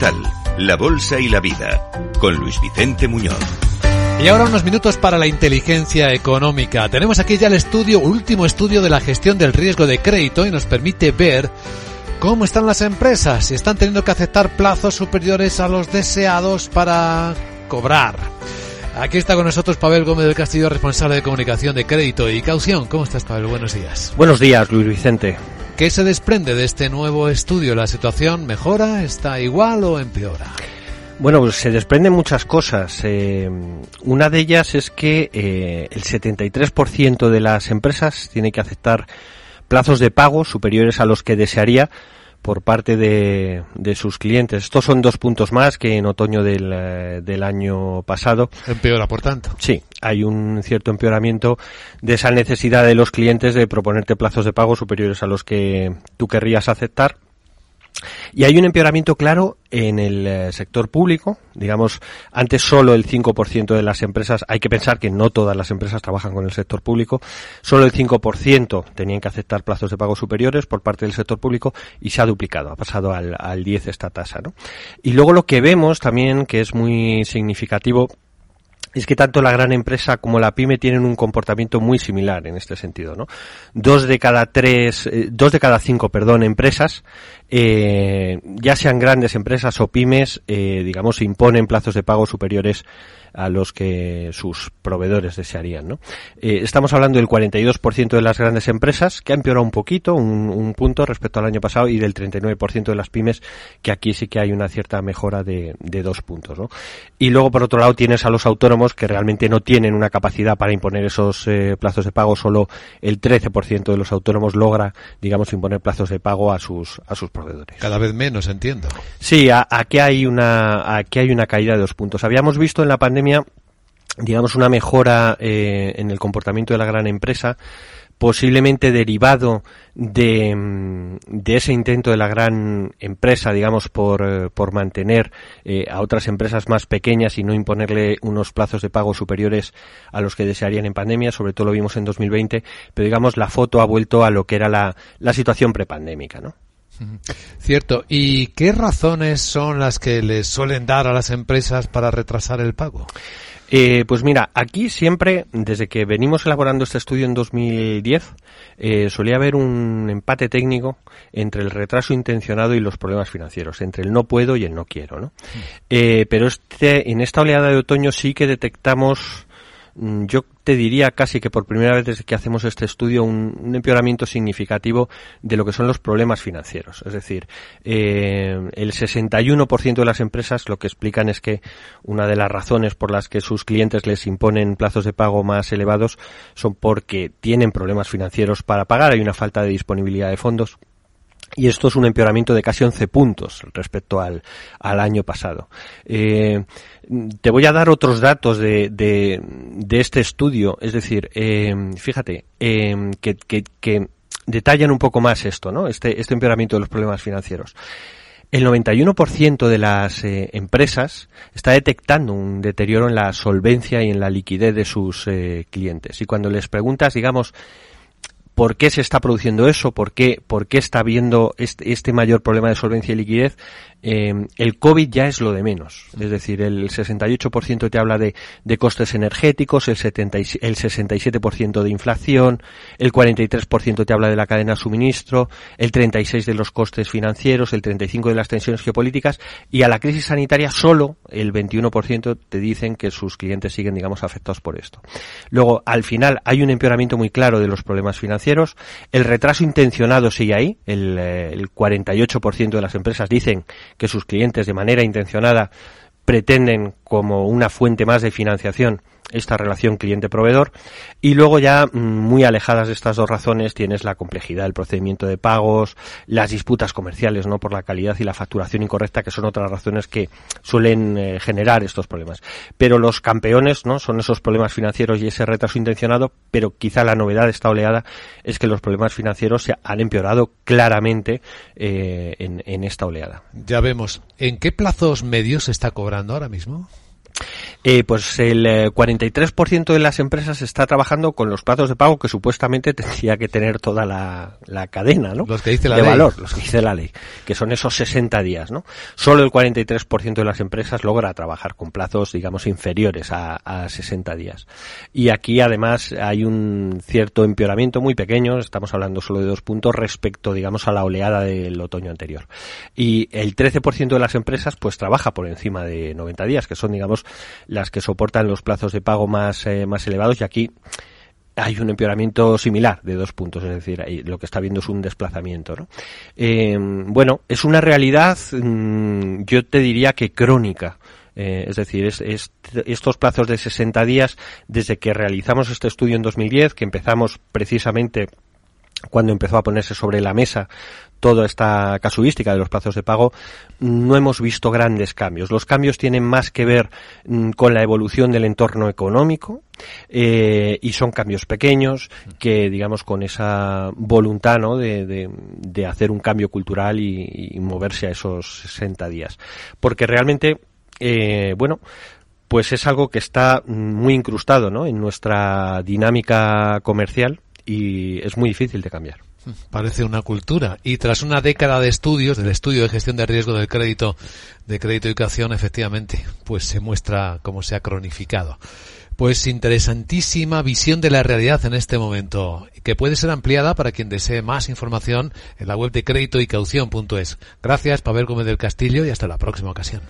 Capital, la Bolsa y la Vida, con Luis Vicente Muñoz. Y ahora unos minutos para la inteligencia económica. Tenemos aquí ya el estudio, último estudio de la gestión del riesgo de crédito y nos permite ver cómo están las empresas, si están teniendo que aceptar plazos superiores a los deseados para cobrar. Aquí está con nosotros Pavel Gómez del Castillo, responsable de comunicación de crédito y caución. ¿Cómo estás, Pavel? Buenos días. Buenos días, Luis Vicente. ¿Qué se desprende de este nuevo estudio? ¿La situación mejora, está igual o empeora? Bueno, pues se desprenden muchas cosas. Eh, una de ellas es que eh, el 73% de las empresas tiene que aceptar plazos de pago superiores a los que desearía por parte de, sus clientes. Estos son dos puntos más que en otoño del, eh, del, año pasado. Empeora, por tanto. Sí, hay un cierto empeoramiento de esa necesidad de los clientes de proponerte plazos de pago superiores a los que tú querrías aceptar y hay un empeoramiento claro en el eh, sector público. Digamos, antes solo el 5% de las empresas, hay que pensar que no todas las empresas trabajan con el sector público, solo el 5% tenían que aceptar plazos de pago superiores por parte del sector público y se ha duplicado, ha pasado al, al 10 esta tasa. ¿no? Y luego lo que vemos también, que es muy significativo, es que tanto la gran empresa como la pyme tienen un comportamiento muy similar en este sentido, ¿no? Dos de cada tres, eh, dos de cada cinco, perdón, empresas, eh, ya sean grandes empresas o pymes, eh, digamos, imponen plazos de pago superiores a los que sus proveedores desearían. ¿no? Eh, estamos hablando del 42% de las grandes empresas, que ha empeorado un poquito, un, un, punto respecto al año pasado, y del 39% de las pymes, que aquí sí que hay una cierta mejora de, dos puntos. ¿no? Y luego, por otro lado, tienes a los autónomos que realmente no tienen una capacidad para imponer esos eh, plazos de pago, solo el 13% de los autónomos logra, digamos, imponer plazos de pago a sus, a sus. Cada vez menos, entiendo. Sí, aquí hay una, aquí hay una caída de dos puntos. Habíamos visto en la pandemia digamos, una mejora eh, en el comportamiento de la gran empresa, posiblemente derivado de, mm, de, ese intento de la gran empresa, digamos, por, eh, por mantener eh, a otras empresas más pequeñas y no imponerle unos plazos de pago superiores a los que desearían en pandemia, sobre todo lo vimos en 2020, pero digamos, la foto ha vuelto a lo que era la, la situación prepandémica, ¿no? Cierto. ¿Y qué razones son las que les suelen dar a las empresas para retrasar el pago? Eh, pues mira, aquí siempre, desde que venimos elaborando este estudio en 2010, eh, solía haber un empate técnico entre el retraso intencionado y los problemas financieros, entre el no puedo y el no quiero, ¿no? Eh, pero este, en esta oleada de otoño sí que detectamos yo te diría casi que por primera vez desde que hacemos este estudio un, empeoramiento significativo de lo que son los problemas financieros. Es decir, eh, el 61% de las empresas lo que explican es que una de las razones por las que sus clientes les imponen plazos de pago más elevados son porque tienen problemas financieros para pagar, hay una falta de disponibilidad de fondos y esto es un empeoramiento de casi 11 puntos respecto al, al año pasado. Eh, te voy a dar otros datos de, de, este estudio, es decir, eh, fíjate, eh, que, que, detallan un poco más esto, ¿no? Este, este empeoramiento de los problemas financieros. El 91% de las eh, empresas está detectando un deterioro en la solvencia y en la liquidez de sus clientes. Y cuando les preguntas, digamos, por qué se está produciendo eso, por qué, por qué está habiendo este, este mayor problema de solvencia y liquidez, eh, el COVID ya es lo de menos. Es decir, el 68% te habla de, costes energéticos, el, 70, el 67% de inflación, el 43% te habla de la cadena de suministro, el 36% de los costes financieros, el 35% de las tensiones geopolíticas y a la crisis sanitaria solo el 21% te dicen que sus clientes siguen, digamos, afectados por esto. Luego, al final, hay un empeoramiento muy claro de los problemas financieros. El retraso intencionado sigue ahí. El, eh, el 48% de las empresas dicen que sus clientes de manera intencionada pretenden como una fuente más de financiación esta relación cliente-proveedor y luego ya mm, muy alejadas de estas dos razones tienes la complejidad del procedimiento de pagos, las disputas comerciales no por la calidad y la facturación incorrecta que son otras razones que suelen eh, generar estos problemas. Pero los campeones no son esos problemas financieros y ese retraso intencionado, pero quizá la novedad de esta oleada es que los problemas financieros se han empeorado claramente eh, en, en esta oleada. Ya vemos. ¿En qué plazos medios se está cobrando ahora mismo? Eh, pues el 43% de las empresas está trabajando con los plazos de pago que supuestamente tendría que tener toda la, cadena, ¿no? Los que dice la de ley. valor, los que dice la ley, que son esos 60 días, ¿no? Solo el 43% de las empresas logra trabajar con plazos, digamos, inferiores a, a 60 días. Y aquí además hay un cierto empeoramiento muy pequeño, estamos hablando solo de dos puntos respecto, digamos, a la oleada del otoño anterior. Y el 13% de las empresas pues trabaja por encima de 90 días, que son, digamos, las que soportan los plazos de pago más, eh, más elevados y aquí hay un empeoramiento similar de dos puntos, es decir, lo que está viendo es un desplazamiento. Eh, bueno, es una realidad, mm, yo te diría que crónica. Eh, es decir, es, estos plazos de 60 días, desde que realizamos este estudio en 2010, que empezamos precisamente cuando empezó a ponerse sobre la mesa toda esta casuística de los plazos de pago, no hemos visto grandes cambios. Los cambios tienen más que ver mm, con la evolución del entorno económico eh, y son cambios pequeños que, digamos, con esa voluntad ¿no? de, de, hacer un cambio cultural y, moverse a esos 60 días. Porque realmente, eh, bueno, pues es algo que está muy incrustado ¿no? en nuestra dinámica comercial y es muy difícil de cambiar. Parece una cultura. Y tras una década de estudios, del estudio de gestión de riesgo del crédito, de crédito y educación, efectivamente, pues se muestra cómo se ha cronificado. Pues interesantísima visión de la realidad en este momento, que puede ser ampliada para quien desee más información en la web de crédito y caución.es. Gracias, Pavel Gómez del Castillo, y hasta la próxima ocasión.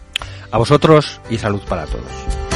A vosotros y salud para todos.